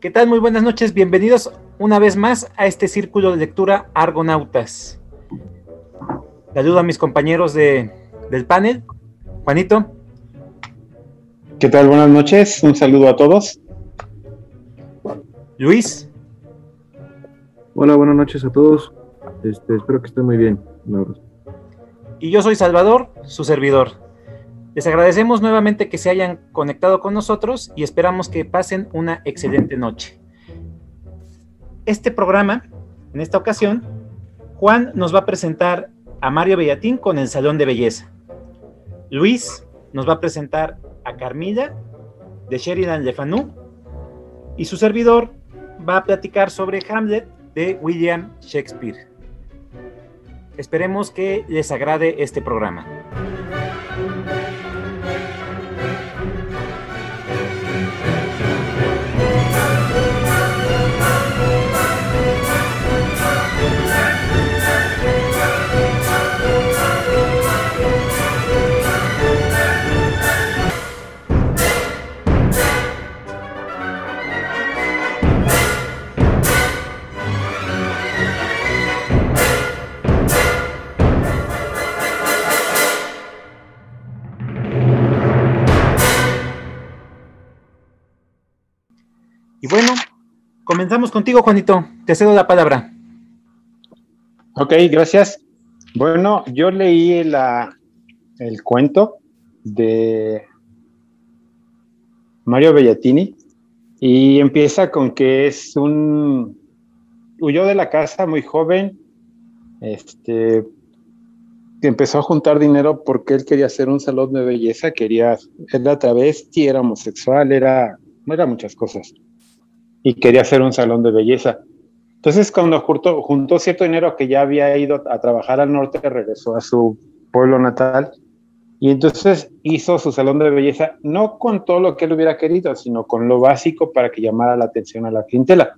¿Qué tal? Muy buenas noches. Bienvenidos una vez más a este círculo de lectura Argonautas. Saludo a mis compañeros de, del panel. Juanito. ¿Qué tal? Buenas noches. Un saludo a todos. Luis. Hola, buenas noches a todos. Este, espero que estén muy bien. Y yo soy Salvador, su servidor. Les agradecemos nuevamente que se hayan conectado con nosotros y esperamos que pasen una excelente noche. Este programa, en esta ocasión, Juan nos va a presentar a Mario Bellatín con el Salón de Belleza. Luis nos va a presentar a Carmilla de Sheridan Le Fanu y su servidor va a platicar sobre Hamlet de William Shakespeare. Esperemos que les agrade este programa. Y bueno, comenzamos contigo, Juanito. Te cedo la palabra. Ok, gracias. Bueno, yo leí la, el cuento de Mario Bellatini y empieza con que es un huyó de la casa muy joven, este empezó a juntar dinero porque él quería hacer un salón de belleza, quería, era travesti, era homosexual, era, era muchas cosas y quería hacer un salón de belleza. Entonces, cuando juntó, juntó cierto dinero que ya había ido a trabajar al norte, regresó a su pueblo natal y entonces hizo su salón de belleza, no con todo lo que él hubiera querido, sino con lo básico para que llamara la atención a la clientela.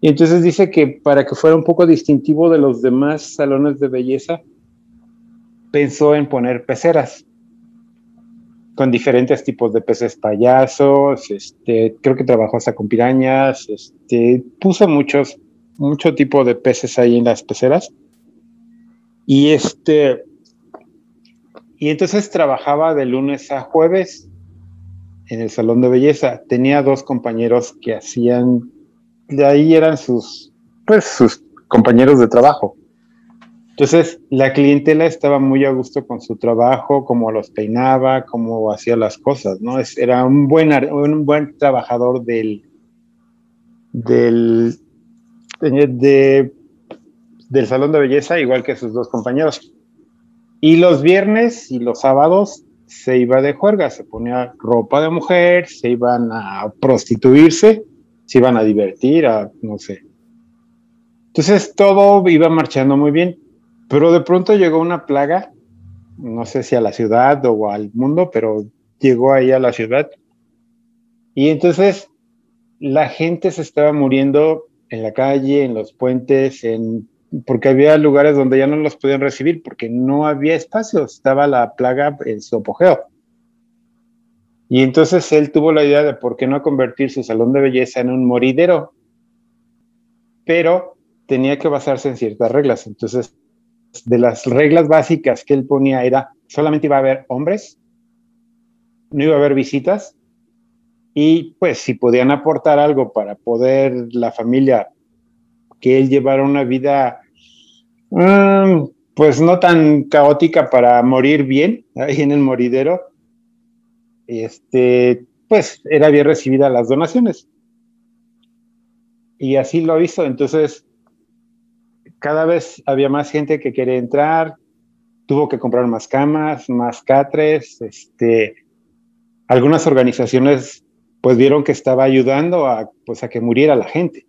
Y entonces dice que para que fuera un poco distintivo de los demás salones de belleza, pensó en poner peceras con diferentes tipos de peces payasos, este, creo que trabajó hasta con pirañas, este, puso muchos, mucho tipo de peces ahí en las peceras. Y este, y entonces trabajaba de lunes a jueves en el salón de belleza. Tenía dos compañeros que hacían, de ahí eran sus, pues sus compañeros de trabajo. Entonces, la clientela estaba muy a gusto con su trabajo, cómo los peinaba, cómo hacía las cosas, ¿no? Es, era un buen, un buen trabajador del, del, de, del salón de belleza, igual que sus dos compañeros. Y los viernes y los sábados se iba de juerga, se ponía ropa de mujer, se iban a prostituirse, se iban a divertir, a no sé. Entonces todo iba marchando muy bien pero de pronto llegó una plaga, no sé si a la ciudad o al mundo, pero llegó ahí a la ciudad. Y entonces la gente se estaba muriendo en la calle, en los puentes, en, porque había lugares donde ya no los podían recibir porque no había espacio, estaba la plaga en su apogeo. Y entonces él tuvo la idea de por qué no convertir su salón de belleza en un moridero, pero tenía que basarse en ciertas reglas. Entonces de las reglas básicas que él ponía era solamente iba a haber hombres, no iba a haber visitas y pues si podían aportar algo para poder la familia que él llevara una vida mm, pues no tan caótica para morir bien ahí en el moridero, este, pues era bien recibida las donaciones. Y así lo hizo. Entonces, cada vez había más gente que quería entrar, tuvo que comprar más camas, más catres, este, algunas organizaciones pues vieron que estaba ayudando a, pues, a que muriera la gente,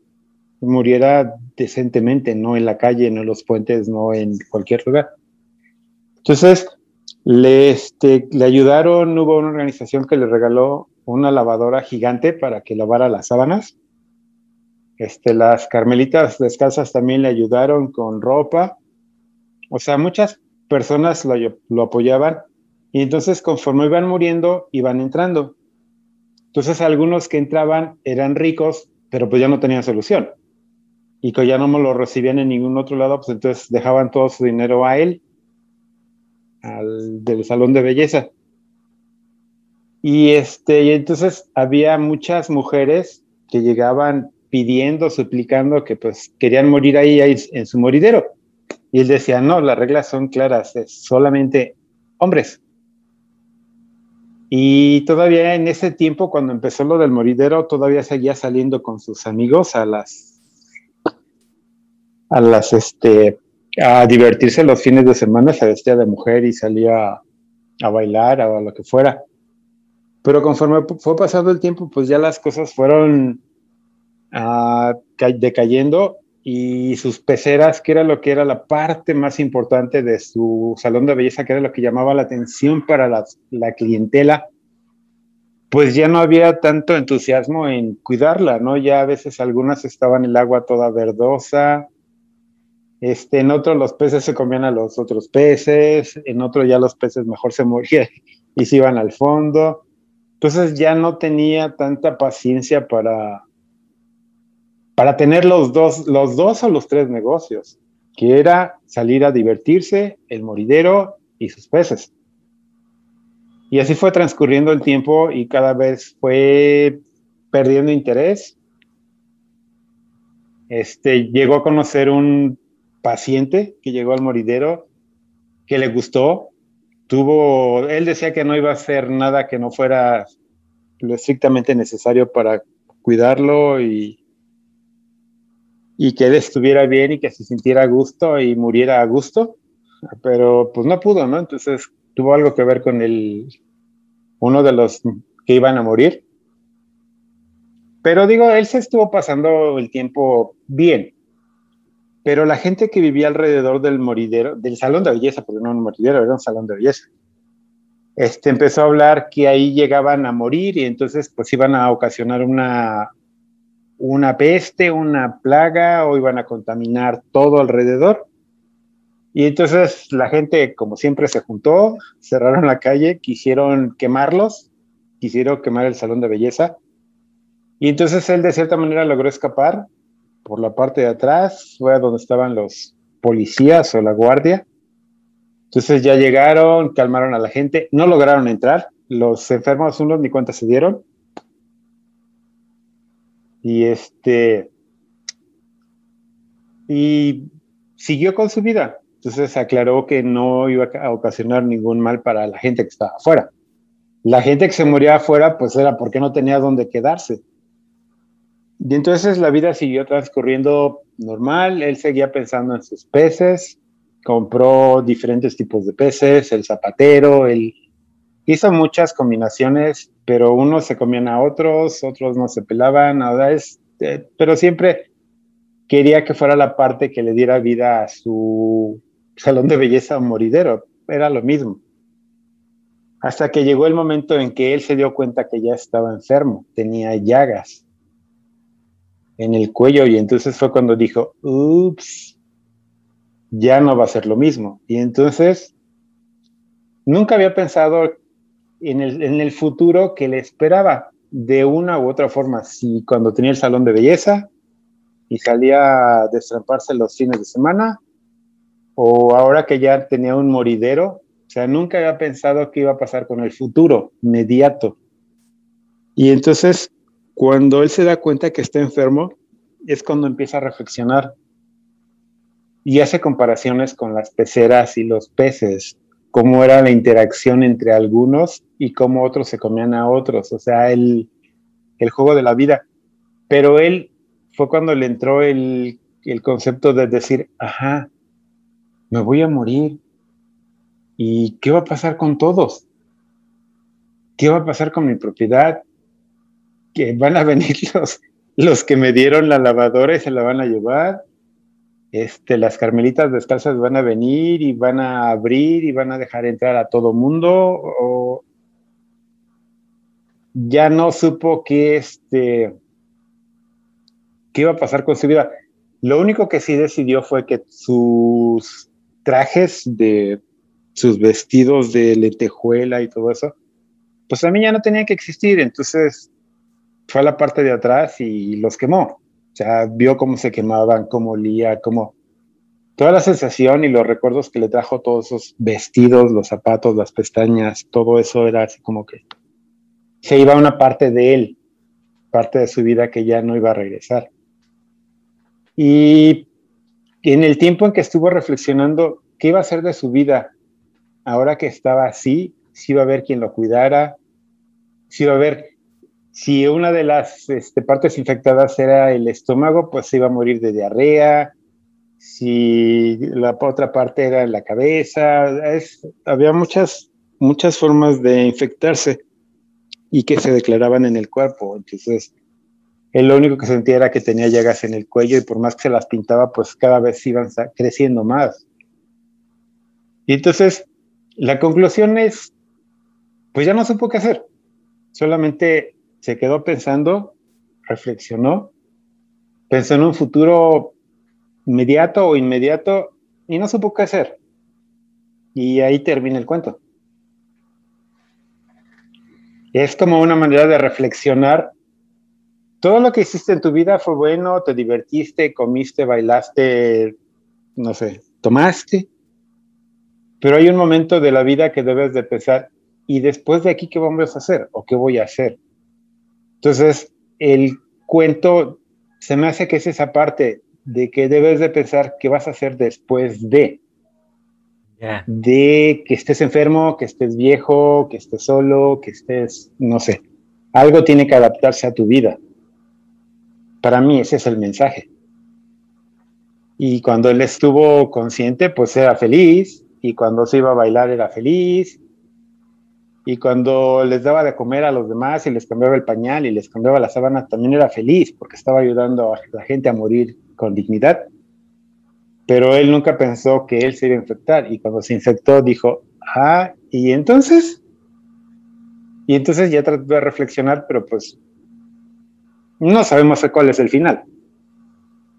muriera decentemente, no en la calle, no en los puentes, no en cualquier lugar. Entonces, le, este, le ayudaron, hubo una organización que le regaló una lavadora gigante para que lavara las sábanas este, las carmelitas descalzas también le ayudaron con ropa. O sea, muchas personas lo, apoyaban y entonces conforme iban muriendo, iban entrando. Entonces algunos que entraban eran ricos, pero pues ya no tenían solución. Y que ya no lo recibían en ningún otro lado, pues entonces dejaban todo su dinero a él, al del salón de belleza. Y, este, y entonces había muchas mujeres que llegaban pidiendo, suplicando que pues querían morir ahí, ahí en su moridero. Y él decía, no, las reglas son claras, es solamente hombres. Y todavía en ese tiempo, cuando empezó lo del moridero, todavía seguía saliendo con sus amigos a las, a las, este, a divertirse los fines de semana, se vestía de mujer y salía a bailar o a lo que fuera. Pero conforme fue pasando el tiempo, pues ya las cosas fueron uh, decayendo y sus peceras, que era lo que era la parte más importante de su salón de belleza, que era lo que llamaba la atención para la, la clientela, pues ya no había tanto entusiasmo en cuidarla, ¿no? Ya a veces algunas estaban el agua toda verdosa, este, en otro los peces se comían a los otros peces, en otro ya los peces mejor se morían y se iban al fondo. Entonces ya no tenía tanta paciencia para, para tener los dos, los dos o los tres negocios, que era salir a divertirse, el moridero y sus peces. Y así fue transcurriendo el tiempo y cada vez fue perdiendo interés. Este, llegó a conocer un paciente que llegó al moridero que le gustó tuvo, él decía que no iba a hacer nada que no fuera lo estrictamente necesario para cuidarlo y, y que él estuviera bien y que se sintiera a gusto y muriera a gusto, pero pues no pudo, ¿no? Entonces tuvo algo que ver con el, uno de los que iban a morir. Pero digo, él se estuvo pasando el tiempo bien, pero la gente que vivía alrededor del moridero, del salón de belleza, porque no un moridero, era un salón de belleza, este, empezó a hablar que ahí llegaban a morir y entonces pues iban a ocasionar una, una peste, una plaga o iban a contaminar todo alrededor. Y entonces la gente, como siempre, se juntó, cerraron la calle, quisieron quemarlos, quisieron quemar el salón de belleza. Y entonces él de cierta manera logró escapar por la parte de atrás, fue a donde estaban los policías o la guardia. Entonces ya llegaron, calmaron a la gente, no lograron entrar, los enfermos unos ni cuenta se dieron. Y este y siguió con su vida. Entonces aclaró que no iba a ocasionar ningún mal para la gente que estaba afuera. La gente que se moría afuera, pues era porque no tenía dónde quedarse. Y entonces la vida siguió transcurriendo normal, él seguía pensando en sus peces, compró diferentes tipos de peces, el zapatero, él hizo muchas combinaciones, pero unos se comían a otros, otros no se pelaban, nada es, eh, pero siempre quería que fuera la parte que le diera vida a su salón de belleza o moridero, era lo mismo. Hasta que llegó el momento en que él se dio cuenta que ya estaba enfermo, tenía llagas en el cuello y entonces fue cuando dijo, ups, ya no va a ser lo mismo. Y entonces nunca había pensado en el, futuro que le esperaba de una u otra forma. Si cuando tenía el salón de belleza y salía a destramparse los fines de semana, o ahora que ya tenía un moridero, o sea, nunca había pensado qué iba a pasar con el futuro inmediato. Y entonces cuando él se da cuenta que está enfermo, es cuando empieza a reflexionar y hace comparaciones con las peceras y los peces, cómo era la interacción entre algunos y cómo otros se comían a otros, o sea, el, juego de la vida. Pero él fue cuando le entró el, el concepto de decir, ajá, me voy a morir. ¿Y qué va a pasar con todos? ¿Qué va a pasar con mi propiedad? que van a venir los, los que me dieron la lavadora y se la van a llevar. Este, las carmelitas descalzas van a venir y van a abrir y van a dejar entrar a todo mundo. O ya no supo qué, este, qué iba a pasar con su vida. Lo único que sí decidió fue que sus trajes de sus vestidos de lentejuela y todo eso, pues a mí ya no tenía que existir. Entonces fue a la parte de atrás y los quemó. O sea, vio cómo se quemaban, cómo olía, cómo... Toda la sensación y los recuerdos que le trajo todos esos vestidos, los zapatos, las pestañas, todo eso era así como que se iba una parte de él, parte de su vida que ya no iba a regresar. Y en el tiempo en que estuvo reflexionando qué iba a hacer de su vida, ahora que estaba así, si iba a haber quien lo cuidara, si iba a haber, si una de las este, partes infectadas era el estómago, pues se iba a morir de diarrea, si la otra parte era la cabeza, había muchas, muchas formas de infectarse y que se declaraban en el cuerpo. Entonces, él lo único que sentía era que tenía llagas en el cuello y por más que se las pintaba, pues cada vez iban creciendo más. Y entonces, la conclusión es, pues ya no supo qué hacer. Solamente se quedó pensando, reflexionó, pensó en un futuro inmediato o inmediato y no supo qué hacer. Y ahí termina el cuento. Es como una manera de reflexionar. Todo lo que hiciste en tu vida fue bueno, te divertiste, comiste, bailaste, no sé, tomaste. Pero hay un momento de la vida que debes de pensar, ¿y después de aquí qué vamos a hacer? ¿O qué voy a hacer? Entonces, el cuento se me hace que es esa parte de que debes de pensar qué vas a hacer después de. De que estés enfermo, que estés viejo, que estés solo, que estés, no sé, algo tiene que adaptarse a tu vida. Para mí ese es el mensaje. Y cuando él estuvo consciente, pues era feliz, y cuando se iba a bailar era feliz, y cuando les daba de comer a los demás y les cambiaba el pañal y les cambiaba la sábana, también era feliz porque estaba ayudando a la gente a morir con dignidad pero él nunca pensó que él se iba a infectar y cuando se infectó dijo, ah, ¿y entonces? Y entonces ya trató de reflexionar, pero pues no sabemos cuál es el final.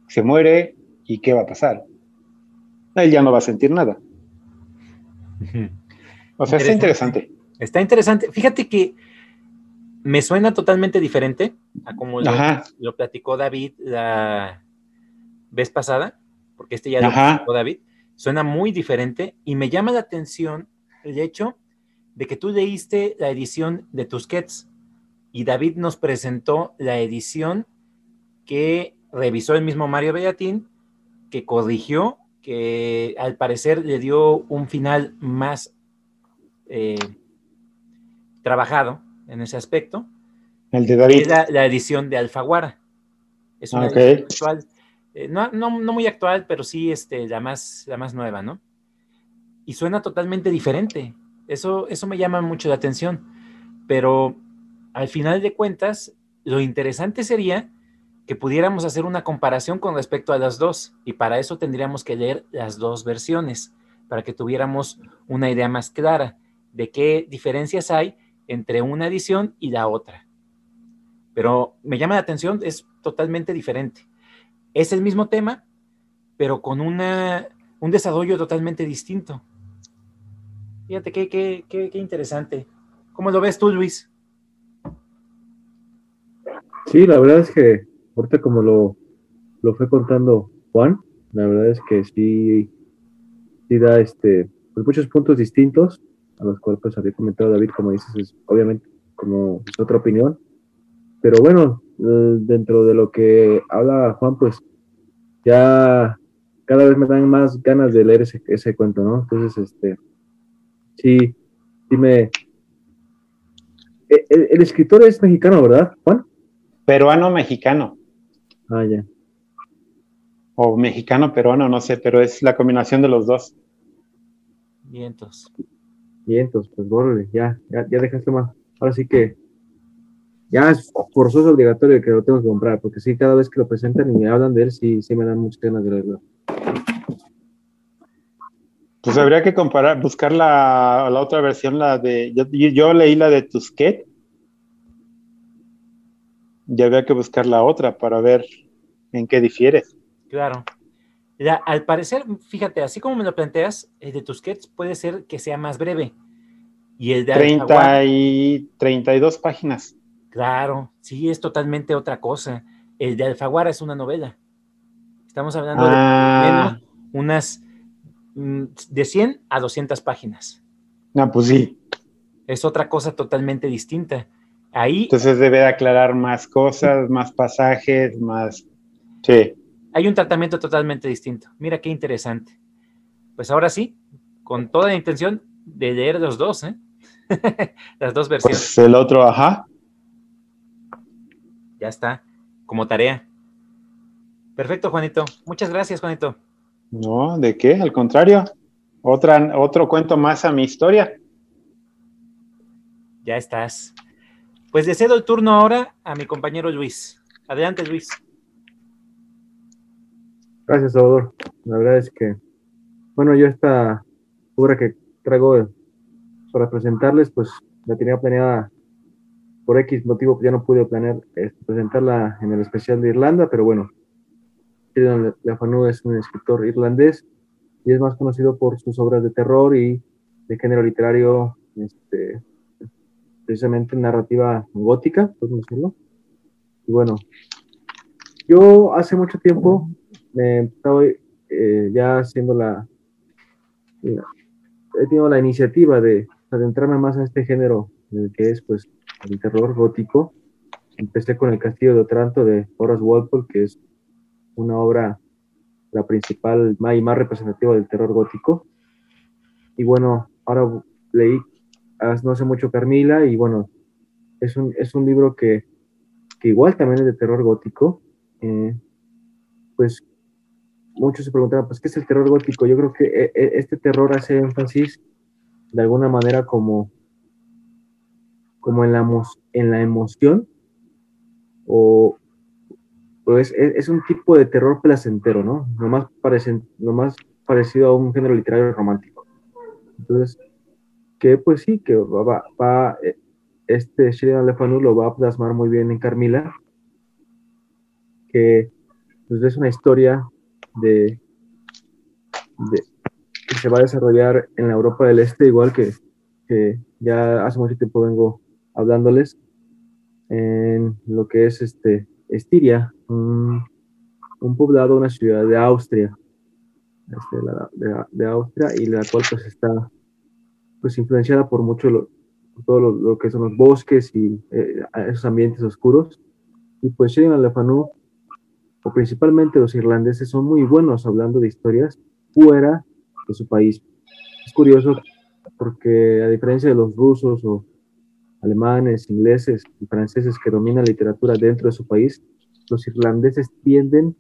Se muere y qué va a pasar. Él ya no va a sentir nada. O sea, está interesante. Está interesante. Fíjate que me suena totalmente diferente a como lo, lo platicó David la vez pasada porque este ya lo dijo David, suena muy diferente y me llama la atención el hecho de que tú leíste la edición de Tusquets y David nos presentó la edición que revisó el mismo Mario Bellatín, que corrigió, que al parecer le dio un final más eh, trabajado en ese aspecto. El de David. la, edición de Alfaguara. Es una edición actual. Eh, no, muy actual, pero sí este, la, más, la más nueva, ¿no? Y suena totalmente diferente. Eso, eso me llama mucho la atención. Pero al final de cuentas, lo interesante sería que pudiéramos hacer una comparación con respecto a las dos. Y para eso tendríamos que leer las dos versiones, para que tuviéramos una idea más clara de qué diferencias hay entre una edición y la otra. Pero me llama la atención, es totalmente diferente. Es el mismo tema, pero con una, un desarrollo totalmente distinto. Fíjate qué, qué, qué, interesante. ¿Cómo lo ves tú, Luis? Sí, la verdad es que ahorita como lo, lo fue contando Juan, la verdad es que sí, sí da este, pues muchos puntos distintos a los cuales pues, había comentado David, como dices, es obviamente como es otra opinión, pero bueno, eh, dentro de lo que habla Juan, pues ya cada vez me dan más ganas de leer ese, ese cuento, ¿no? Entonces, este, sí, sí me... E, el, escritor es mexicano, ¿verdad, Juan? Peruano-mexicano. Ah, ya. O mexicano-peruano, no sé, pero es la combinación de los dos. Vientos. Vientos, pues bórrele, ya, ya, ya dejaste más. Ahora sí que ya es forzoso obligatorio que lo tengo que comprar, porque sí, cada vez que lo presentan y me hablan de él, sí, sí me dan muchas ganas de leerlo. Pues habría que comparar, buscar la, la otra versión, la de. Yo, leí la de Tusquet. Y habría que buscar la otra para ver en qué difiere. Claro. Al parecer, fíjate, así como me lo planteas, el de Tusquets puede ser que sea más breve. Y el de 30 y 32 páginas. Claro, sí, es totalmente otra cosa. El de Alfaguara es una novela. Estamos hablando de Ah, unas mm, de 100 a 200 páginas. no, pues sí. Es otra cosa totalmente distinta. Ahí Entonces debe de aclarar más cosas, más pasajes, más... Sí. Hay un tratamiento totalmente distinto. Mira qué interesante. Pues ahora sí, con toda la intención de leer los dos, ¿eh? Las dos versiones. Pues el otro, ajá. Ya está, como tarea. Perfecto, Juanito. Muchas gracias, Juanito. No, ¿de qué? Al contrario. Otra, otro cuento más a mi historia. Ya estás. Pues le cedo el turno ahora a mi compañero Luis. Adelante, Luis. Gracias, Salvador. La verdad es que, bueno, yo esta obra que traigo para presentarles, pues la tenía planeada por X motivo, que ya no pude planear este, presentarla en el especial de Irlanda, pero bueno, Sheridan Le Fanu es un escritor irlandés y es más conocido por sus obras de terror y de género literario, este, precisamente narrativa gótica, podemos decirlo. Y bueno, yo hace mucho tiempo me estaba eh, ya haciendo la, he tenido la iniciativa de adentrarme más en este género que es pues el terror gótico. Empecé con El Castillo de Otranto de Horace Walpole, que es una obra la principal y más representativa del terror gótico. Y bueno, ahora leí no hace mucho Carmila y bueno, es un, es un libro que, que igual también es de terror gótico. eh, pues muchos se preguntaban, pues, ¿qué es el terror gótico? Yo creo que eh, eh, este terror hace énfasis de alguna manera como, como en, la, emoción o, o es, un tipo de terror placentero, ¿no? Lo más, parecen, lo más parecido a un género literario romántico. Entonces, que pues sí, que va, va- eh, este Sheridan Le Fanu lo va a plasmar muy bien en Carmila, que pues, es una historia de, de- que se va a desarrollar en la Europa del Este, igual que, que ya hace mucho tiempo vengo hablándoles, en lo que es este Estiria, un, un poblado, una ciudad de Austria, este, la- de, de Austria, y la cual pues está pues influenciada por mucho lo, todo lo, que son los bosques y eh, esos ambientes oscuros. Y pues Sheridan Le Fanu o principalmente los irlandeses, son muy buenos hablando de historias fuera de su país. Es curioso porque a diferencia de los rusos o alemanes, ingleses y franceses que dominan la literatura dentro de su país, los irlandeses tienden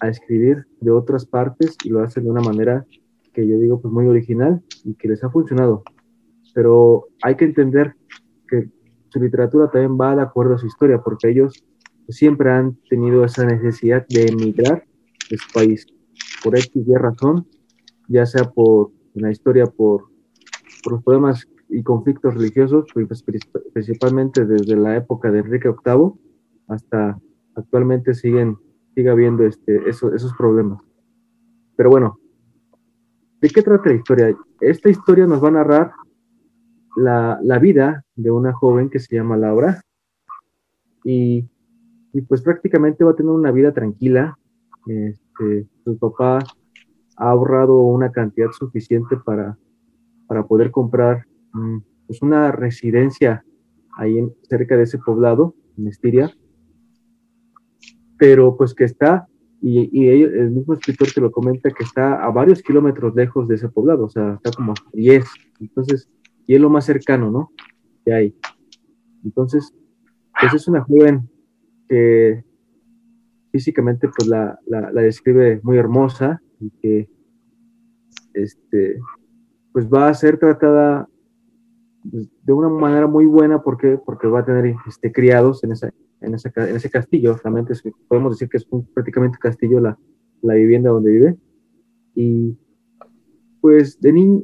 a escribir de otras partes y lo hacen de una manera que yo digo pues muy original y que les ha funcionado. Pero hay que entender que su literatura también va de acuerdo a su historia, porque ellos siempre han tenido esa necesidad de emigrar de su país por X y razón, ya sea por en la historia, por, por los problemas y conflictos religiosos, pues, principalmente desde la época de Enrique VIII hasta actualmente siguen sigue habiendo este, esos, esos problemas. Pero bueno, ¿de qué trata la historia? Esta historia nos va a narrar la, la vida de una joven que se llama Laura y y pues prácticamente va a tener una vida tranquila. Este, su papá ha ahorrado una cantidad suficiente para, para poder comprar mm, pues una residencia ahí cerca de ese poblado, en Estiria, pero pues que está, y, el mismo escritor que lo comenta, que está a varios kilómetros lejos de ese poblado, o sea, está como 10, entonces, y es lo más cercano, ¿no? Que hay. Entonces, pues es una joven que físicamente pues la, la, la describe muy hermosa y que este pues va a ser tratada pues, de una manera muy buena. Porque porque va a tener este criados en esa en, esa, en ese castillo. Realmente es- podemos decir que es un, prácticamente castillo la, la vivienda donde vive. Y pues de niño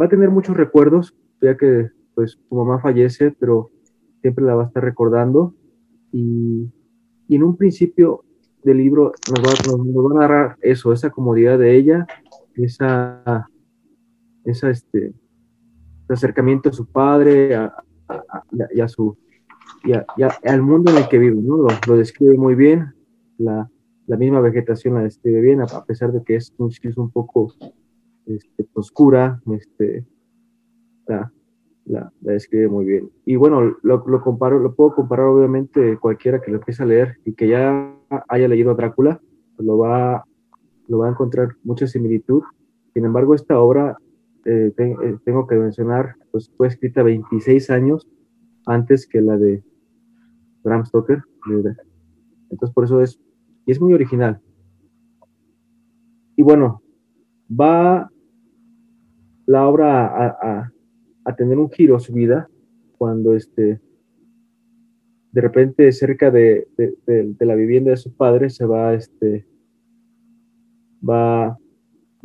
va a tener muchos recuerdos ya que pues su mamá fallece pero siempre la va a estar recordando y, y en un principio del libro nos va, a narrar eso, esa comodidad de ella, esa, esa este, acercamiento a su padre a, a- y su al mundo en el que vive, ¿no? Lo, describe muy bien, la, misma vegetación la describe bien, a, pesar de que es, es un poco este, oscura, este, la, la, describe muy bien. Y bueno, lo, comparo, lo puedo comparar obviamente cualquiera que lo empiece a leer y que ya haya leído Drácula, lo va, lo va a encontrar mucha similitud. Sin embargo, esta obra, eh, eh, tengo que mencionar, pues fue escrita 26 años antes que la de Bram Stoker. Entonces, por eso es, y es muy original. Y bueno, va la obra a, a, tener un giro su vida cuando este, de repente cerca de, la vivienda de su padre se va, este, va,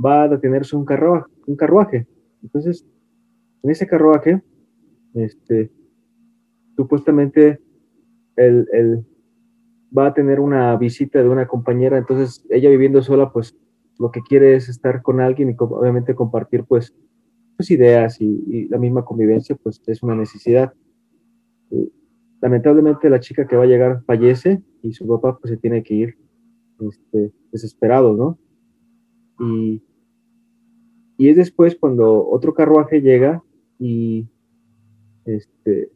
va a detenerse un carruaje, un carruaje. Entonces, en ese carruaje, este, supuestamente él, va a tener una visita de una compañera, entonces ella viviendo sola, pues lo que quiere es estar con alguien y obviamente compartir pues, pues ideas y, la misma convivencia, pues es una necesidad. Lamentablemente la chica que va a llegar fallece y su papá pues se tiene que ir este, desesperado, ¿no? Y, y es después cuando otro carruaje llega y este,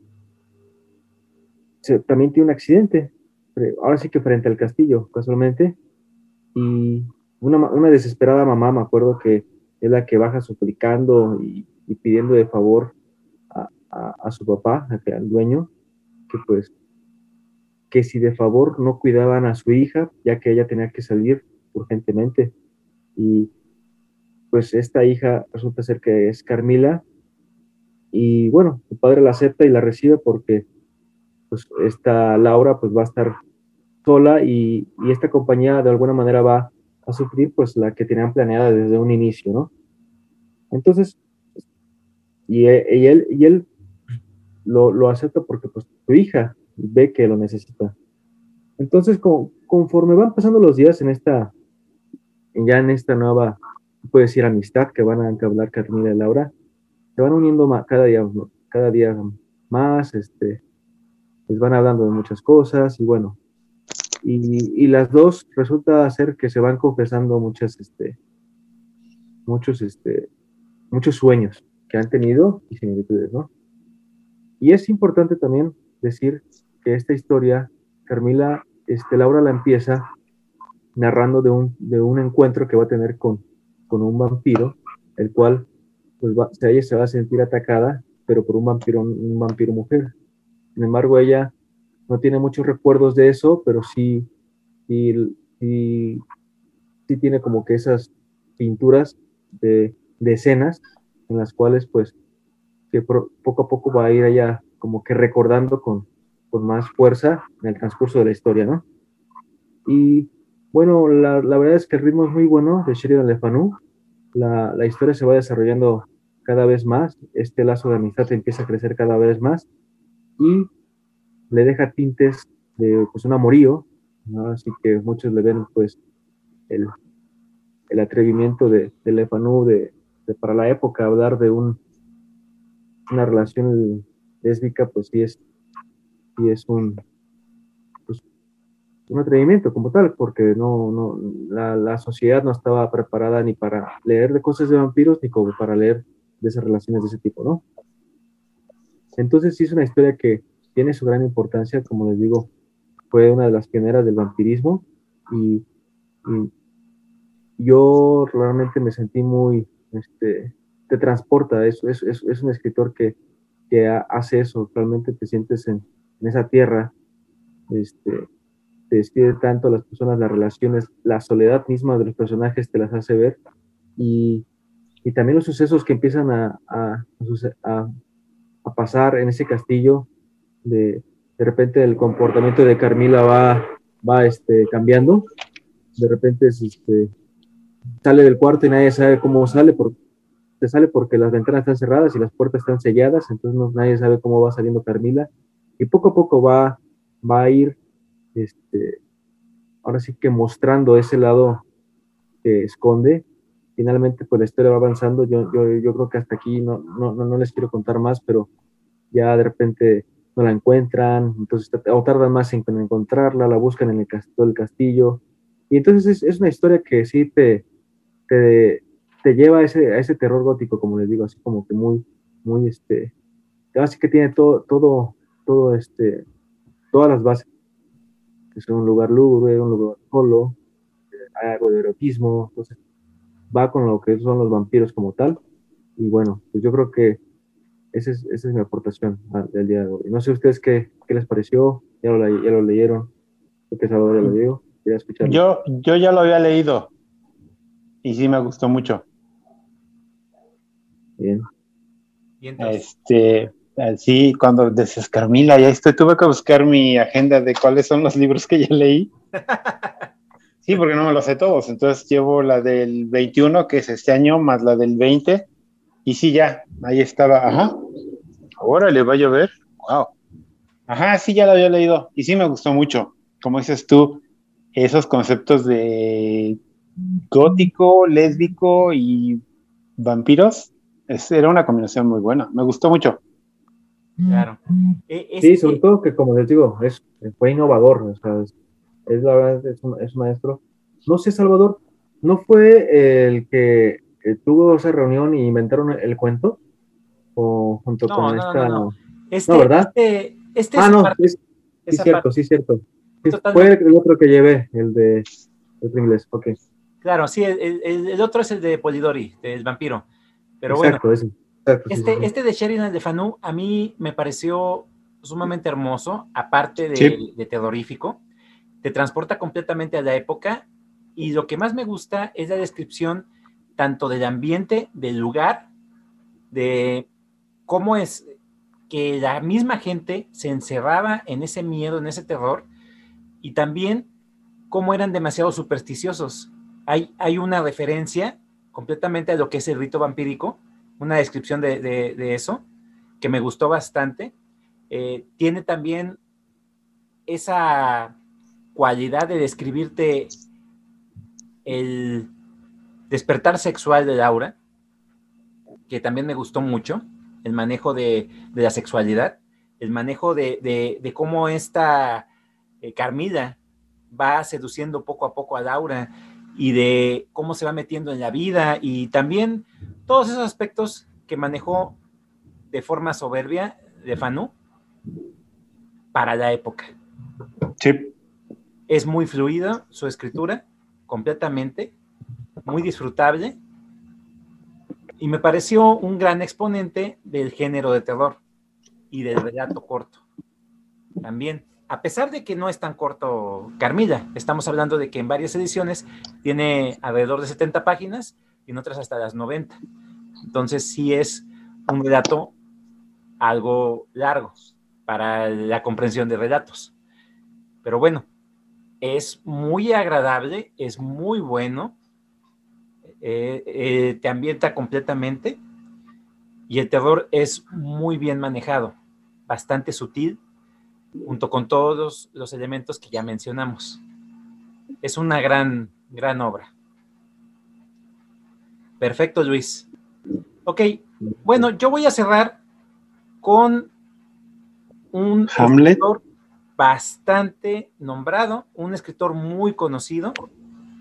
también tiene un accidente, ahora sí que frente al castillo, casualmente, y una, desesperada mamá, me acuerdo que es la que baja suplicando y, pidiendo de favor a, su papá, al dueño, que pues, que si de favor no cuidaban a su hija, ya que ella tenía que salir urgentemente. Y pues esta hija resulta ser que es Carmila, y bueno, su padre la acepta y la recibe porque pues esta Laura pues va a estar sola y, esta compañía de alguna manera va a sufrir pues la que tenían planeada desde un inicio, ¿no? Entonces, y, él, y él lo, acepta porque pues su hija ve que lo necesita. Entonces, conforme van pasando los días en esta, ya en esta nueva, puede decir, amistad que van a entablar Carmila y Laura, se van uniendo más, cada día, cada día más, este, les van hablando de muchas cosas y bueno, y, las dos resulta ser que se van confesando muchas, este, muchos, este, muchos sueños que han tenido y similitudes, ¿no? Y es importante también decir que esta historia, Carmila, este, Laura la empieza narrando de un, de un encuentro que va a tener con, con un vampiro, el cual, pues, va, ella se va a sentir atacada, pero por un vampiro, un vampiro mujer. Sin embargo, ella no tiene muchos recuerdos de eso, pero sí, sí, tiene como que esas pinturas de, escenas en las cuales pues que poco a poco va a ir allá como que recordando con, con más fuerza en el transcurso de la historia, ¿no? Y bueno, la, verdad es que el ritmo es muy bueno de Sheridan Le Fanu. La, la, historia se va desarrollando cada vez más. Este lazo de amistad empieza a crecer cada vez más. Y le deja tintes de pues, un amorío, así que muchos le ven pues el, el atrevimiento de, de Lefanú de, para la época hablar de un, una relación lésbica, pues sí es, sí es un, pues, un atrevimiento como tal, porque no, no, la, la, sociedad no estaba preparada ni para leer de cosas de vampiros ni como para leer de esas relaciones de ese tipo, ¿no? Entonces sí es una historia que, tiene su gran importancia, como les digo, fue una de las pioneras del vampirismo y, yo realmente me sentí muy, este, te transporta, es, es, es, un escritor que, que, hace eso, realmente te sientes en, esa tierra, este, te describe tanto a las personas, las relaciones, la soledad misma de los personajes te las hace ver y, y también los sucesos que empiezan a, a, a pasar en ese castillo de, de repente el comportamiento de Carmila va, va este, cambiando, de repente este, sale del cuarto y nadie sabe cómo sale, porque se sale porque las ventanas están cerradas y las puertas están selladas, entonces nadie sabe cómo va saliendo Carmila, y poco a poco va, va a ir, este, ahora sí que mostrando ese lado que esconde, finalmente pues la historia va avanzando, yo, yo, yo creo que hasta aquí no, no, no les quiero contar más, pero ya de repente no la encuentran, entonces o tardan más en encontrarla, la buscan en el castillo, el castillo. Y entonces es, una historia que sí te, te, te lleva a ese, a ese terror gótico, como les digo, así como que muy, muy, este, así que tiene todo, todo, todo, este, todas las bases. Es un lugar lúgubre, un lugar solo, hay algo de erotismo, entonces va con lo que son los vampiros como tal. Y bueno, pues yo creo que esa es, esa es mi aportación del día de hoy. No sé ustedes qué, qué les pareció, ya lo, ya lo leyeron, que Salvador ya lo leyó, Yo, yo ya lo había leído y sí me gustó mucho. Bien. Este, sí, cuando decías Carmila, ya estoy, tuve que buscar mi agenda de cuáles son los libros que ya leí. Sí, porque no me los sé todos. Entonces llevo la del 21, que es este año, más la del 20. Y sí, ya, ahí estaba. Ajá. Ahora le va a llover. Wow. Ajá, sí, ya la había leído. Y sí me gustó mucho. Como dices tú, esos conceptos de gótico, lésbico y vampiros. era una combinación muy buena. Me gustó mucho. Claro. E, sí, sobre todo que, como les digo, es, fue innovador. O sea, es la verdad, es un, es maestro. No sé, Salvador, ¿no fue el que tuvo esa reunión y inventaron el cuento? ¿O junto con esta.? No, este, ¿verdad? Este, este ah, no, es, sí, cierto, sí, cierto. fue el otro que llevé, el de el inglés, ok. Claro, sí, el, el, otro es el de Polidori, del vampiro. Pero bueno, este, este de Sheridan de Fanu a mí me pareció sumamente hermoso, aparte de, de terrorífico te transporta completamente a la época y lo que más me gusta es la descripción tanto del ambiente, del lugar, de cómo es que la misma gente se encerraba en ese miedo, en ese terror, y también cómo eran demasiado supersticiosos. Hay, hay una referencia completamente a lo que es el rito vampírico, una descripción de, eso, que me gustó bastante. Eh, tiene también esa cualidad de describirte el despertar sexual de Laura, que también me gustó mucho, el manejo de, la sexualidad, el manejo de, cómo esta eh, Carmila va seduciendo poco a poco a Laura y de cómo se va metiendo en la vida y también todos esos aspectos que manejó de forma soberbia de Fanu para la época. Sí. Es muy fluida su escritura, completamente, muy disfrutable, y me pareció un gran exponente del género de terror y del relato corto. También, a pesar de que no es tan corto Carmila, estamos hablando de que en varias ediciones tiene alrededor de 70 páginas y en otras hasta las 90. Entonces sí es un relato algo largo para la comprensión de relatos. Pero bueno, es muy agradable, es muy bueno, eh, eh, te ambienta completamente y el terror es muy bien manejado, bastante sutil, junto con todos los elementos que ya mencionamos. Es una gran, gran obra. Perfecto, Luis. Ok, bueno, yo voy a cerrar con un Hamlet bastante nombrado, un escritor muy conocido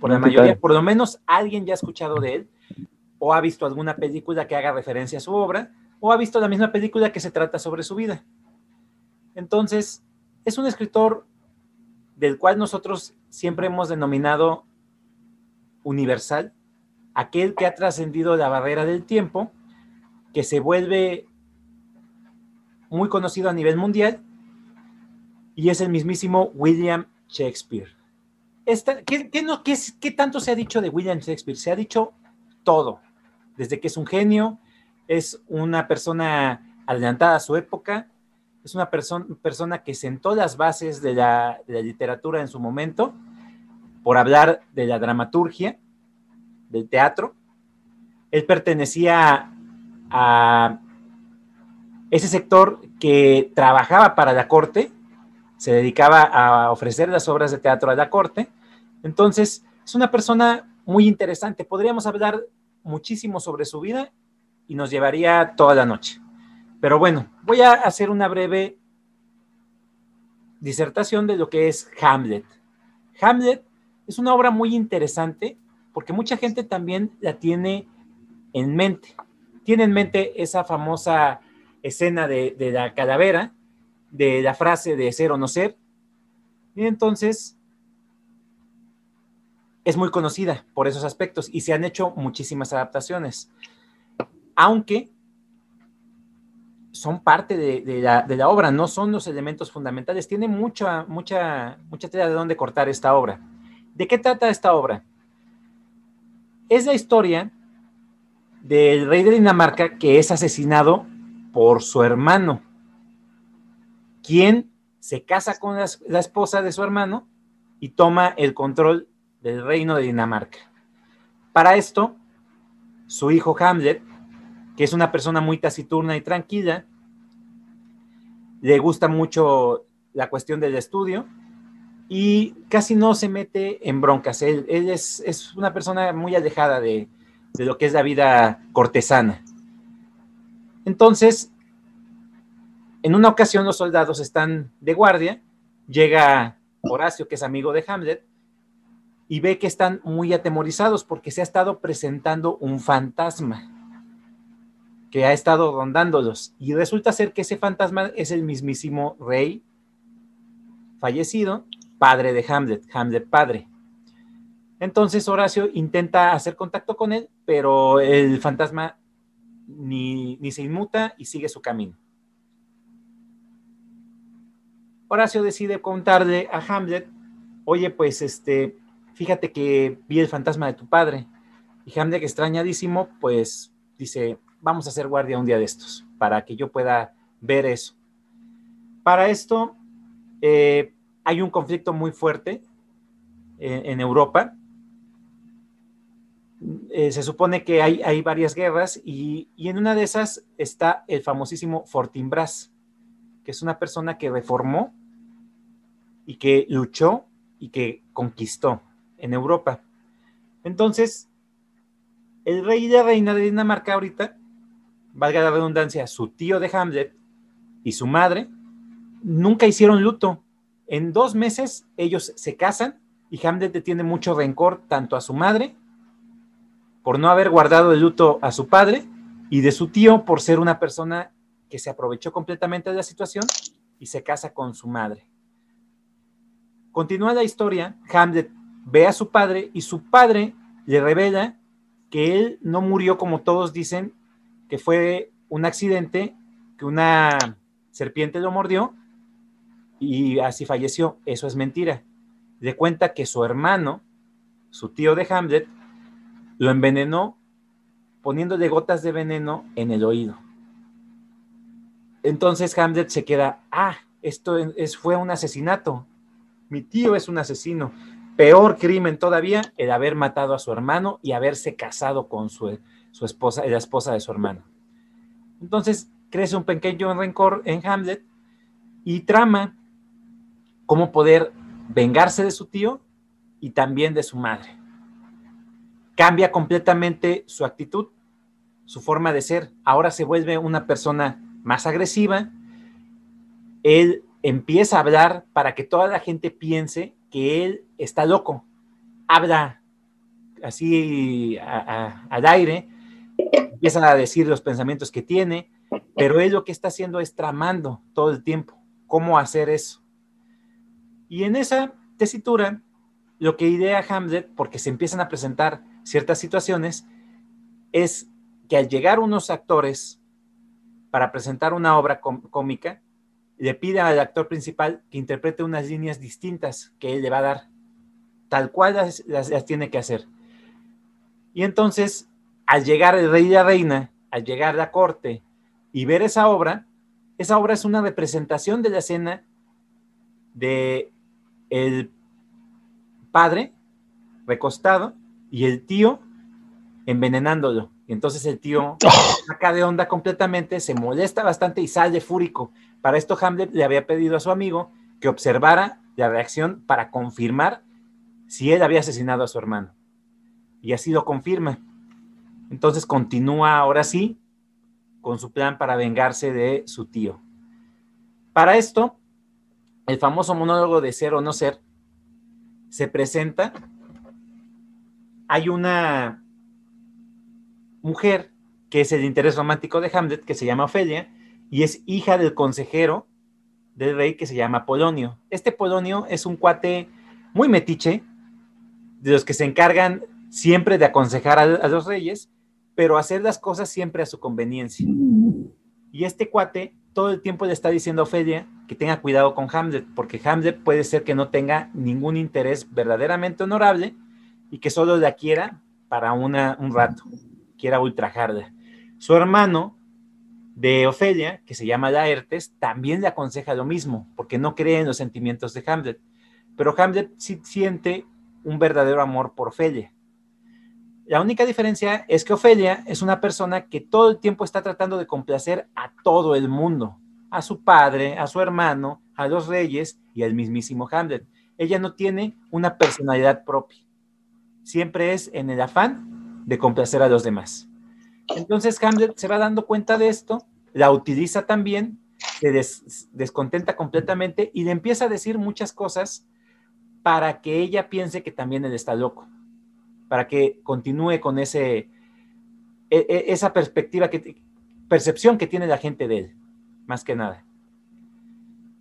por la mayoría, por lo menos alguien ya ha escuchado de él, o ha visto alguna película que haga referencia a su obra, o ha visto la misma película que se trata sobre su vida. Entonces, es un escritor del cual nosotros siempre hemos denominado universal, aquel que ha trascendido la barrera del tiempo, que se vuelve muy conocido a nivel mundial y es el mismísimo William Shakespeare. ¿Qué, tanto se ha dicho de William Shakespeare? Se ha dicho todo, desde que es un genio, es una persona adelantada a su época, es una persona que sentó las bases de la, literatura en su momento, por hablar de la dramaturgia, del teatro. Él pertenecía a ese sector que trabajaba para la corte se dedicaba a ofrecer las obras de teatro a la corte. Entonces, es una persona muy interesante. Podríamos hablar muchísimo sobre su vida y nos llevaría toda la noche. Pero bueno, voy a hacer una breve disertación de lo que es Hamlet. Hamlet es una obra muy interesante porque mucha gente también la tiene en mente. Tiene en mente esa famosa escena de, de la calavera, de la frase de ser o no ser. Y entonces es muy conocida por esos aspectos y se han hecho muchísimas adaptaciones. Aunque son parte de, la, obra, no son los elementos fundamentales. Tiene mucha, mucha, mucha tela de dónde cortar esta obra. ¿De qué trata esta obra? Es la historia del rey de Dinamarca que es asesinado por su hermano, quien se casa con la esposa de su hermano y toma el control del reino de Dinamarca. Para esto, su hijo Hamlet que es una persona muy taciturna y tranquila. Le gusta mucho la cuestión del estudio y casi no se mete en broncas. Él, es, una persona muy alejada de, de lo que es la vida cortesana. Entonces, en una ocasión los soldados están de guardia, llega Horacio, que es amigo de Hamlet, y ve que están muy atemorizados porque se ha estado presentando un fantasma que ha estado rondándolos. Y resulta ser que ese fantasma es el mismísimo rey fallecido, padre de Hamlet, Hamlet padre. Entonces Horacio intenta hacer contacto con él, pero el fantasma ni, ni se inmuta y sigue su camino. Horacio decide contarle a Hamlet, oye, pues este, fíjate que vi el fantasma de tu padre. Y Hamlet, extrañadísimo, pues dice, vamos a hacer guardia un día de estos, para que yo pueda ver eso. Para esto, eh, hay un conflicto muy fuerte en, Europa. Eh, se supone que hay, hay varias guerras y, y, en una de esas está el famosísimo Fortinbras, que es una persona que reformó y que luchó y que conquistó en Europa. Entonces, el rey y la reina de Dinamarca ahorita valga la redundancia, su tío de Hamlet y su madre, nunca hicieron luto. En dos meses ellos se casan y Hamlet le tiene mucho rencor tanto a su madre por no haber guardado el luto a su padre y de su tío por ser una persona que se aprovechó completamente de la situación y se casa con su madre. Continúa la historia, Hamlet ve a su padre y su padre le revela que él no murió como todos dicen que fue un accidente, que una serpiente lo mordió y así falleció. Eso es mentira. De cuenta que su hermano, su tío de Hamlet, lo envenenó poniéndole gotas de veneno en el oído. Entonces Hamlet se queda, ah, esto es, fue un asesinato. Mi tío es un asesino. Peor crimen todavía el haber matado a su hermano y haberse casado con su, su esposa, la esposa de su hermano. Entonces crece un pequeño rencor en Hamlet y trama cómo poder vengarse de su tío y también de su madre. Cambia completamente su actitud, su forma de ser. Ahora se vuelve una persona más agresiva. Él empieza a hablar para que toda la gente piense que él está loco. Habla así al aire empiezan a decir los pensamientos que tiene, pero él lo que está haciendo es tramando todo el tiempo cómo hacer eso. Y en esa tesitura, lo que idea Hamlet, porque se empiezan a presentar ciertas situaciones, es que al llegar unos actores para presentar una obra cómica, le pide al actor principal que interprete unas líneas distintas que él le va a dar, tal cual las, las tiene que hacer. Y entonces al llegar el rey y la reina, al llegar la corte y ver esa obra, esa obra es una representación de la escena de el padre recostado y el tío envenenándolo. Y entonces el tío saca de onda completamente, se molesta bastante y sale fúrico. Para esto Hamlet le había pedido a su amigo que observara la reacción para confirmar si él había asesinado a su hermano. Y así lo confirma. Entonces continúa ahora sí con su plan para vengarse de su tío. Para esto, el famoso monólogo de ser o no ser se presenta, hay una mujer que es el interés romántico de Hamlet, que se llama Ofelia, y es hija del consejero del rey que se llama Polonio. Este Polonio es un cuate muy metiche, de los que se encargan siempre de aconsejar a, los reyes, pero hacer las cosas siempre a su conveniencia. Y este cuate todo el tiempo le está diciendo a Ofelia que tenga cuidado con Hamlet, porque Hamlet puede ser que no tenga ningún interés verdaderamente honorable y que solo la quiera para una, un rato, quiera ultrajarla. Su hermano de Ofelia, que se llama Laertes, también le aconseja lo mismo, porque no cree en los sentimientos de Hamlet. Pero Hamlet sí siente un verdadero amor por Ofelia. La única diferencia es que Ofelia es una persona que todo el tiempo está tratando de complacer a todo el mundo, a su padre, a su hermano, a los reyes y al mismísimo Hamlet. Ella no tiene una personalidad propia. Siempre es en el afán de complacer a los demás. Entonces Hamlet se va dando cuenta de esto, la utiliza también, se descontenta completamente y le empieza a decir muchas cosas para que ella piense que también él está loco para que continúe con ese, e, e, esa perspectiva, que, percepción que tiene la gente de él, más que nada.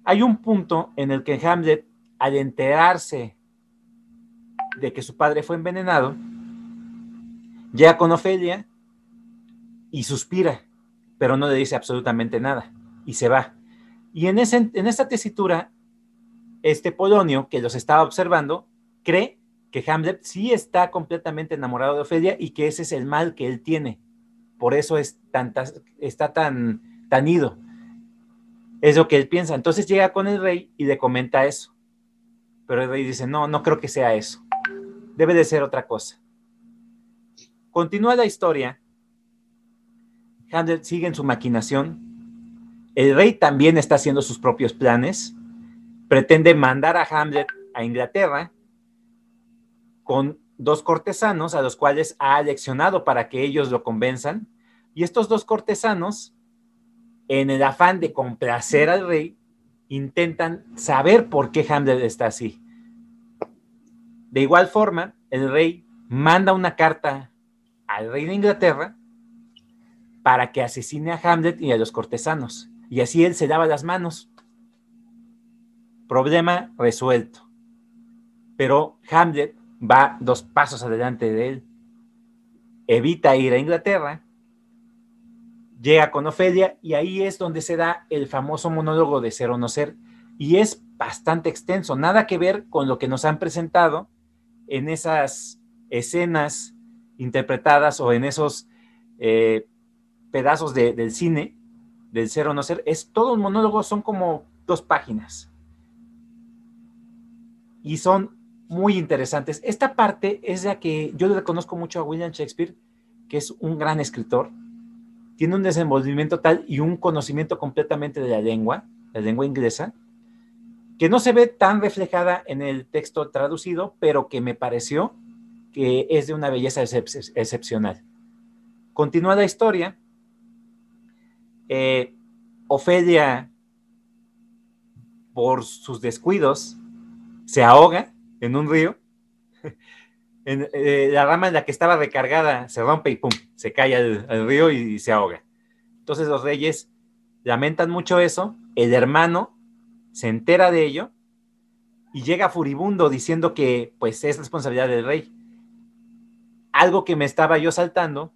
Hay un punto en el que Hamlet, al enterarse de que su padre fue envenenado, llega con Ofelia y suspira, pero no le dice absolutamente nada y se va. Y en, ese, en esta tesitura, este Polonio, que los estaba observando, cree que Hamlet sí está completamente enamorado de Ofelia y que ese es el mal que él tiene. Por eso es está tan, tan ido. Es lo que él piensa. Entonces llega con el rey y le comenta eso. Pero el rey dice, no, no creo que sea eso. Debe de ser otra cosa. Continúa la historia. Hamlet sigue en su maquinación. El rey también está haciendo sus propios planes. Pretende mandar a Hamlet a Inglaterra con dos cortesanos a los cuales ha leccionado para que ellos lo convenzan. Y estos dos cortesanos, en el afán de complacer al rey, intentan saber por qué Hamlet está así. De igual forma, el rey manda una carta al rey de Inglaterra para que asesine a Hamlet y a los cortesanos. Y así él se lava las manos. Problema resuelto. Pero Hamlet va dos pasos adelante de él, evita ir a Inglaterra, llega con Ofelia y ahí es donde se da el famoso monólogo de ser o no ser y es bastante extenso, nada que ver con lo que nos han presentado en esas escenas interpretadas o en esos eh, pedazos del cine del ser o no ser, es todo un monólogo, son como dos páginas. Y son muy interesantes. Esta parte es la que yo le reconozco mucho a William Shakespeare, que es un gran escritor. Tiene un desenvolvimiento tal y un conocimiento completamente de la lengua, la lengua inglesa, que no se ve tan reflejada en el texto traducido, pero que me pareció que es de una belleza excepcional. Continúa la historia. Eh, Ofelia, por sus descuidos, se ahoga en un río, en, eh, la rama en la que estaba recargada se rompe y pum, se cae al, río y, se ahoga. Entonces los reyes lamentan mucho eso, el hermano se entera de ello y llega furibundo diciendo que pues es responsabilidad del rey. Algo que me estaba yo saltando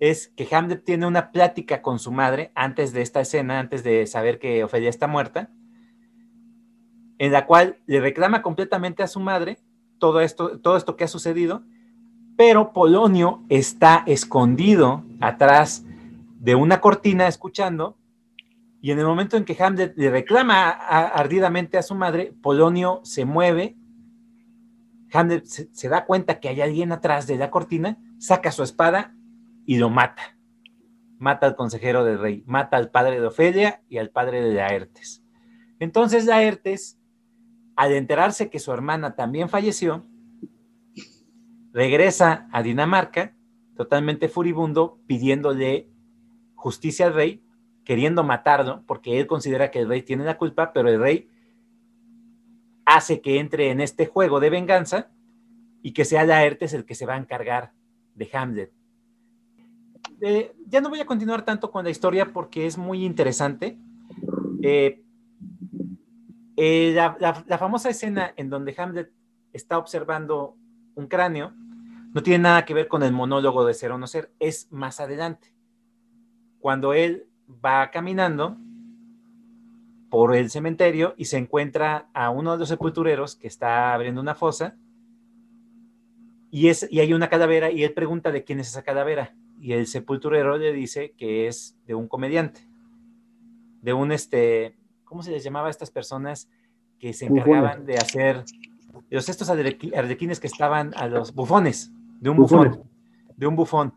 es que Hamlet tiene una plática con su madre antes de esta escena, antes de saber que Ofelia está muerta, en la cual le reclama completamente a su madre todo esto, todo esto que ha sucedido, pero Polonio está escondido atrás de una cortina escuchando, y en el momento en que Hamlet le reclama ardidamente a su madre, Polonio se mueve, Se, se da cuenta que hay alguien atrás de la cortina, saca su espada y lo mata. Mata al consejero del rey, mata al padre de Ofelia y al padre de Laertes. Entonces Laertes al enterarse que su hermana también falleció, regresa a Dinamarca totalmente furibundo, pidiéndole justicia al rey, queriendo matarlo, porque él considera que el rey tiene la culpa, pero el rey hace que entre en este juego de venganza y que sea Laertes el que se va a encargar de Hamlet. Eh, ya no voy a continuar tanto con la historia porque es muy interesante. Eh, eh, la, famosa escena en donde Hamlet está observando un cráneo no tiene nada que ver con el monólogo de ser o no ser, es más adelante. Cuando él va caminando por el cementerio y se encuentra a uno de los sepultureros que está abriendo una fosa y, es, y hay una calavera y él pregunta de quién es esa calavera y el sepulturero le dice que es de un comediante, de un este, ¿cómo se les llamaba a estas personas que se encargaban de hacer los estos arlequines que estaban a los bufones, de un bufón, de un bufón.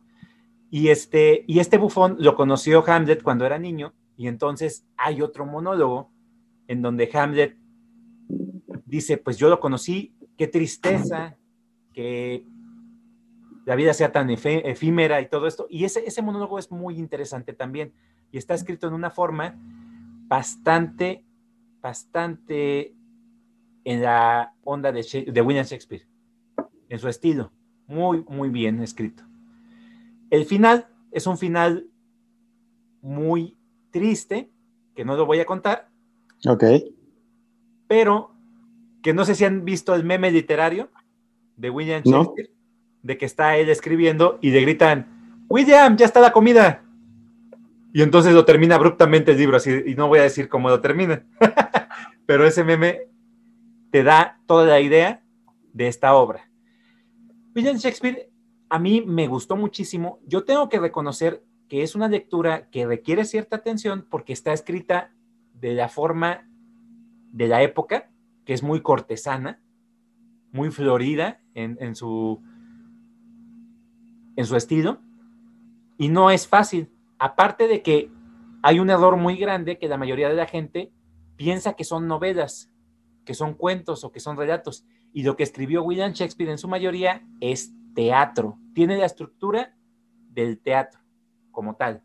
Y este, y este bufón lo conoció Hamlet cuando era niño, y entonces hay otro monólogo en donde Hamlet dice, pues yo lo conocí, qué tristeza que la vida sea tan efímera y todo esto. Y ese, ese monólogo es muy interesante también y está escrito en una forma bastante, bastante en la onda de, de William Shakespeare, en su estilo. Muy, muy bien escrito. El final es un final muy triste, que no lo voy a contar. Ok. Pero que no sé si han visto el meme literario de William Shakespeare de que está él escribiendo y le gritan, William, ya está la comida. Y entonces lo termina abruptamente el libro, así, y no voy a decir cómo lo termina, pero ese meme te da toda la idea de esta obra. William Shakespeare a mí me gustó muchísimo. Yo tengo que reconocer que es una lectura que requiere cierta atención porque está escrita de la forma de la época, que es muy cortesana, muy florida en su en su estilo y no es fácil. Aparte de que hay un error muy grande que la mayoría de la gente piensa que son novelas, que son cuentos o que son relatos. Y lo que escribió William Shakespeare en su mayoría es teatro. Tiene la estructura del teatro como tal.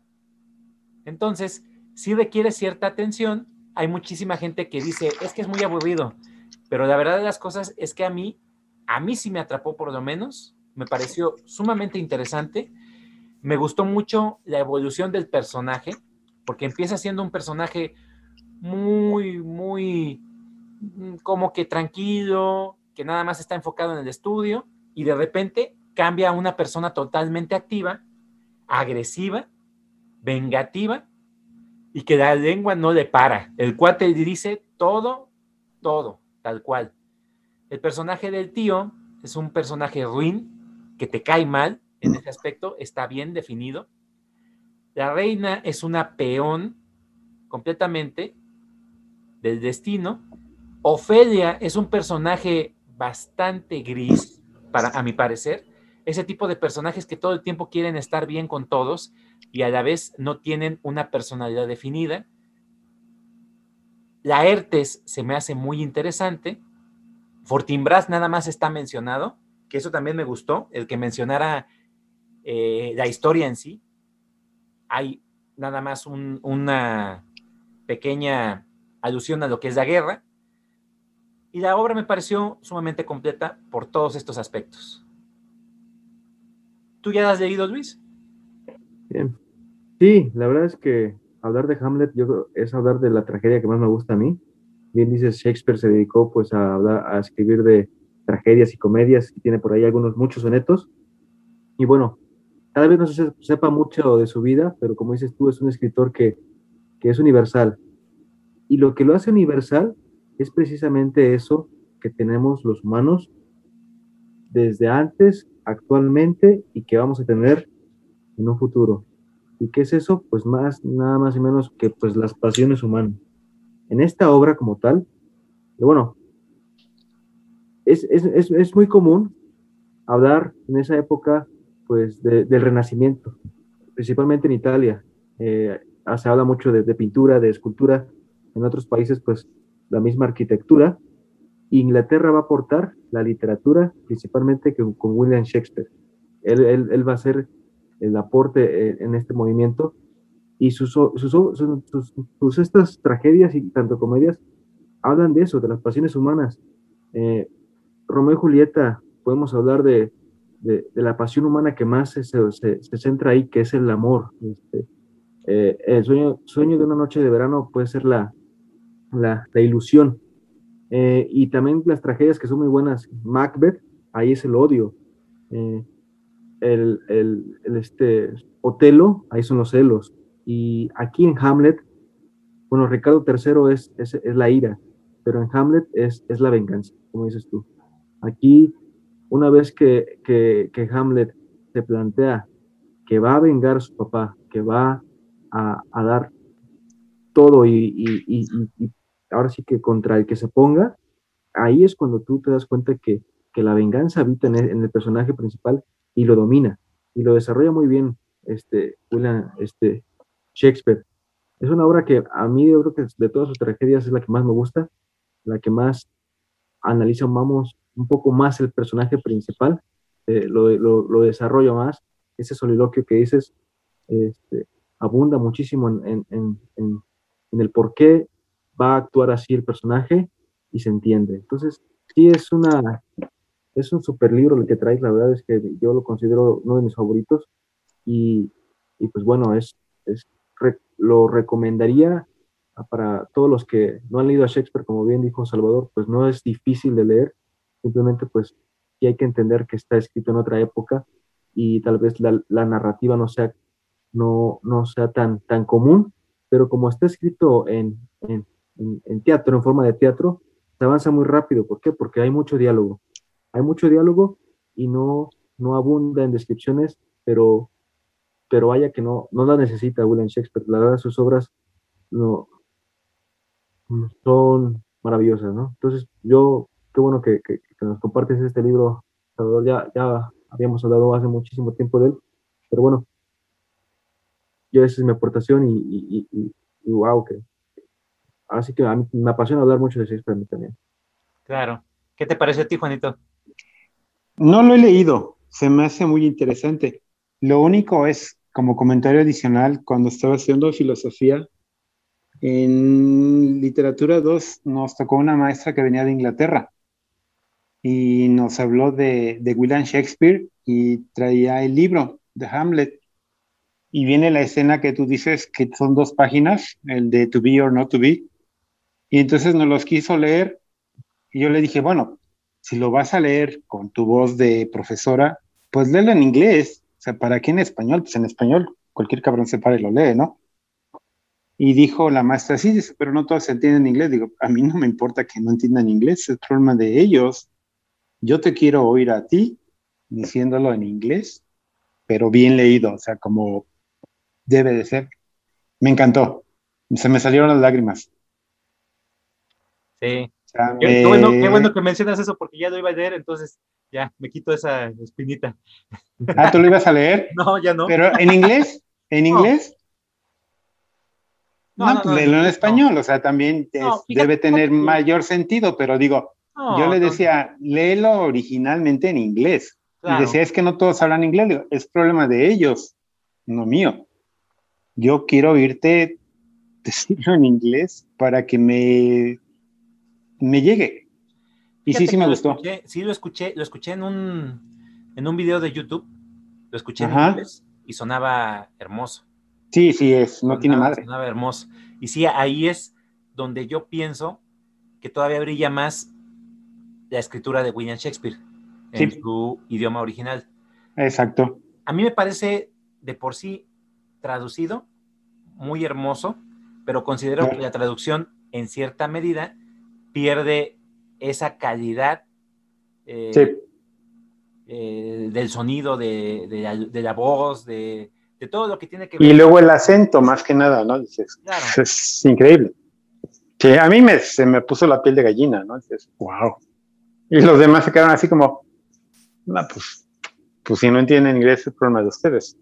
Entonces, si requiere cierta atención. Hay muchísima gente que dice, es que es muy aburrido. Pero la verdad de las cosas es que a mí, a mí sí me atrapó por lo menos me pareció sumamente interesante. Me gustó mucho la evolución del personaje, porque empieza siendo un personaje muy, muy, mm, como que tranquilo, que nada más está enfocado en el estudio, y de repente cambia a una persona totalmente activa, agresiva, vengativa, y que la lengua no le para. El cuate dice todo, todo, tal cual. El personaje del tío es un personaje ruin, que te cae mal en ese aspecto, está bien definido. La reina es una peón completamente del destino. Ofelia es un personaje bastante gris, para, a mi parecer. Ese tipo de personajes que todo el tiempo quieren estar bien con todos y a la vez no tienen una personalidad definida. La Ertes se me hace muy interesante. Fortinbras nada más está mencionado que eso también me gustó, el que mencionara eh, la historia en sí. Hay nada más una pequeña alusión a lo que es la guerra. Y la obra me pareció sumamente completa por todos estos aspectos. ¿Tú ya has leído, Luis? Bien. Sí, la verdad es que hablar de Hamlet yo es hablar de la tragedia que más me gusta a mí. Bien dices, Shakespeare se dedicó pues a, hablar, a escribir de, tragedias y comedias, y tiene por ahí algunos, muchos sonetos. Y bueno, cada vez no se sepa mucho de su vida, pero como dices tú, es un escritor que, que es universal. Y lo que lo hace universal es precisamente eso que tenemos los humanos desde antes, actualmente y que vamos a tener en un futuro. ¿Y qué es eso? Pues más, nada más y menos que pues las pasiones humanas. En esta obra como tal, bueno, es, es, es, es muy común hablar en esa época pues del renacimiento, principalmente en Italia. Eh, se habla mucho de, de, pintura, de escultura, en otros países pues la misma arquitectura. Inglaterra va a aportar la literatura, principalmente con, William Shakespeare. Él, va a hacer el aporte eh, en este movimiento y sus, sus, estas tragedias y tanto comedias hablan de eso, de las pasiones humanas, Eh, Romeo y Julieta, podemos hablar de, la pasión humana que más se, centra ahí, que es el amor. Este, eh, el sueño, de una noche de verano puede ser la, ilusión. Eh, y también las tragedias que son muy buenas. Macbeth, ahí es el odio. Eh, el, el, este, Otelo, ahí son los celos. Y aquí en Hamlet, bueno, Ricardo III es, es, es la ira, pero en Hamlet es, es, la venganza, como dices tú. Aquí, una vez que, que, que Hamlet se plantea que va a vengar a su papá, que va a, a dar todo y, y, y, ahora sí que contra el que se ponga, ahí es cuando tú te das cuenta que, que la venganza habita en el, personaje principal y lo domina y lo desarrolla muy bien este, William este, Shakespeare. Es una obra que a mí yo creo que de todas sus tragedias es la que más me gusta, la que más analiza, vamos, un poco más el personaje principal, eh, lo, lo, lo, desarrolla más, ese soliloquio que dices este, abunda muchísimo en, en, en, en el por qué va a actuar así el personaje y se entiende. Entonces, sí es una, es un super libro el que traes, la verdad es que yo lo considero uno de mis favoritos y, y pues bueno, es, es lo recomendaría para todos los que no han leído a Shakespeare, como bien dijo Salvador, pues no es difícil de leer, simplemente pues sí hay que entender que está escrito en otra época y tal vez la, narrativa no sea, no, no sea tan, tan común, pero como está escrito en, en, teatro, en forma de teatro, se avanza muy rápido. ¿Por qué? Porque hay mucho diálogo. Hay mucho diálogo y no, no abunda en descripciones, pero, pero vaya que no, no la necesita William Shakespeare. La verdad, sus obras no, son maravillosas, ¿no? Entonces, yo, qué bueno que, que, nos compartes este libro, Salvador. Ya, ya habíamos hablado hace muchísimo tiempo de él, pero bueno, yo esa es mi aportación y, y, y, y wow, que, Así que a mí me apasiona hablar mucho de Shakespeare también. Claro. ¿Qué te parece a ti, Juanito? No lo he leído, se me hace muy interesante. Lo único es, como comentario adicional, cuando estaba haciendo filosofía, en literatura 2 nos tocó una maestra que venía de Inglaterra y nos habló de, de William Shakespeare y traía el libro de Hamlet. Y viene la escena que tú dices que son dos páginas, el de To Be or Not To Be, y entonces nos los quiso leer y yo le dije, bueno, si lo vas a leer con tu voz de profesora, pues léelo en inglés. O sea, ¿para qué en español? Pues en español cualquier cabrón se para y lo lee, ¿no? Y dijo la maestra, sí, dice, pero no todos entienden inglés. Digo, a mí no me importa que no entiendan inglés, es problema de ellos. Yo te quiero oír a ti diciéndolo en inglés, pero bien leído, o sea, como debe de ser. Me encantó. Se me salieron las lágrimas. Sí. qué, bueno, que mencionas eso porque ya lo iba a leer, entonces ya me quito esa espinita. Ah, ¿tú lo ibas a leer? no, ya no. ¿Pero en inglés? ¿En inglés? No, no, pues léelo en español, o sea, también debe tener mayor sentido, pero digo, yo le decía, léelo originalmente en inglés. Y decía, es que no todos hablan inglés, es problema de ellos, no mío. Yo quiero oírte decirlo en inglés para que me me llegue. Y sí, sí me gustó. sí, lo escuché, lo escuché en un, en un video de YouTube, lo escuché en inglés y sonaba hermoso. Sí, sí, es, no tiene madre. Sonaba hermoso. Y sí, ahí es donde yo pienso que todavía brilla más la escritura de William Shakespeare en su idioma original. Exacto. A mí me parece de por sí traducido muy hermoso, pero considero que la traducción en cierta medida pierde esa calidad eh, eh, del sonido, de, la, voz, de, todo lo que tiene que ver. Y luego el acento, más que nada, ¿no? Dices, Es increíble. Que a mí me, se me puso la piel de gallina, ¿no? Dices, wow. Y los demás se quedaron así como, no, pues, pues si no entienden inglés es problema de ustedes.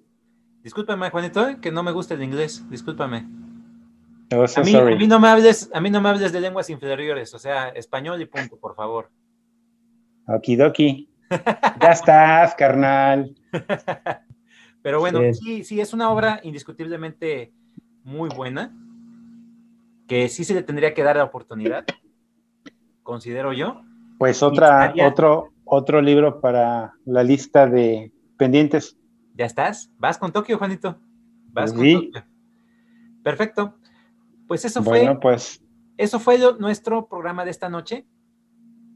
Discúlpame, Juanito, ¿eh? que no me gusta el inglés, discúlpame a, mí, no me hables, a mí no me hables de lenguas inferiores, o sea, español y punto, por favor. Okidoki. ya estás, carnal. Pero bueno, sí. sí, es una obra indiscutiblemente muy buena, que sí se le tendría que dar la oportunidad, considero yo, Pues otra, otro, otro libro para la lista de pendientes. ¿Ya estás? ¿Vas con Tokio, Juanito? ¿Vas con Tokio? Perfecto. Pues eso bueno, fue. pues. Eso fue nuestro programa de esta noche.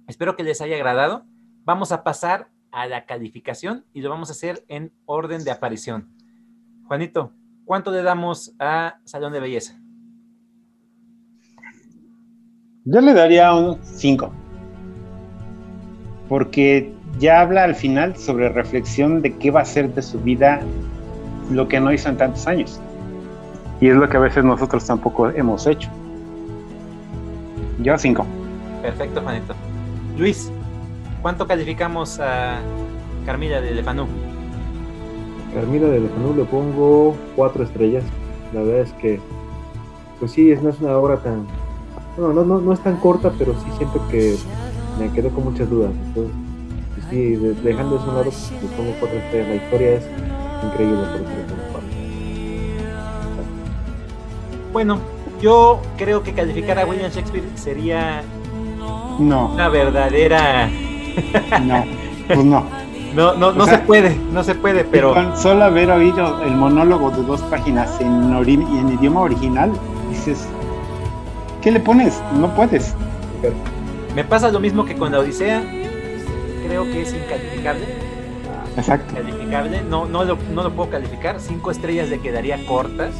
Espero que les haya agradado. Vamos a pasar a la calificación y lo vamos a hacer en orden de aparición. Juanito, ¿cuánto le damos a Salón de Belleza? Yo le daría un 5. Porque ya habla al final sobre reflexión de qué va a ser de su vida lo que no hizo en tantos años. Y es lo que a veces nosotros tampoco hemos hecho. Yo 5. Perfecto, Juanito. Luis, ¿cuánto calificamos a Carmila de Lefanú? Carmila de Lefanú le pongo cuatro estrellas. La verdad es que, pues sí, no es una obra tan no, no, no, no es tan corta, pero sí siento que me quedo con muchas dudas. Entonces, pues sí, dejando eso a un lado, pues pongo cuatro estrellas. La historia es increíble, por ejemplo. Bueno, yo creo que calificar a William Shakespeare sería no. una verdadera. no, pues no. No, no, no se puede, no se puede, pero. Con solo haber oído el monólogo de dos páginas en, en idioma original, dices, ¿Qué le pones? No puedes. Me pasa lo mismo que con la Odisea. Creo que es incalificable. Exacto. Calificable. No, no, lo, no lo puedo calificar. Cinco estrellas le quedaría cortas.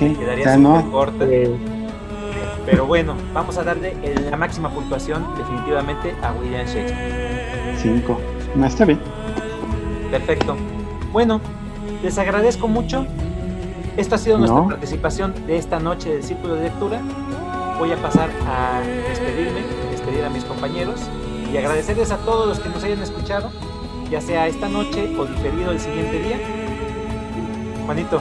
Sí, quedaría súper cortas. Pero bueno, vamos a darle la máxima puntuación definitivamente a William Shakespeare. Cinco. No está bien. Perfecto. Bueno, les agradezco mucho. Esto ha sido nuestra participación de esta noche del Círculo de Lectura voy a pasar a despedirme, despedir a mis compañeros y agradecerles a todos los que nos hayan escuchado, ya sea esta noche o diferido el siguiente día. Juanito.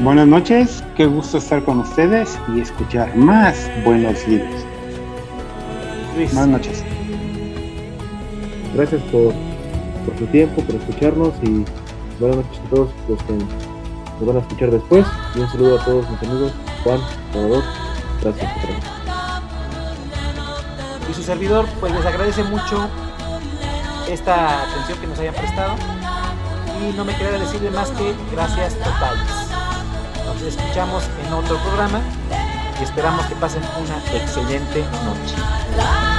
Buenas noches, qué gusto estar con ustedes y escuchar más buenos libros. Luis. Buenas noches. Gracias por, por su tiempo, por escucharnos y buenas noches a todos los que nos van a escuchar después. Y un saludo a todos mis amigos, Juan, Salvador Gracias, Y su servidor, pues les agradece mucho esta atención que nos hayan prestado. Y no me queda decirle más que gracias totales. Nos escuchamos en otro programa y esperamos que pasen una excelente noche.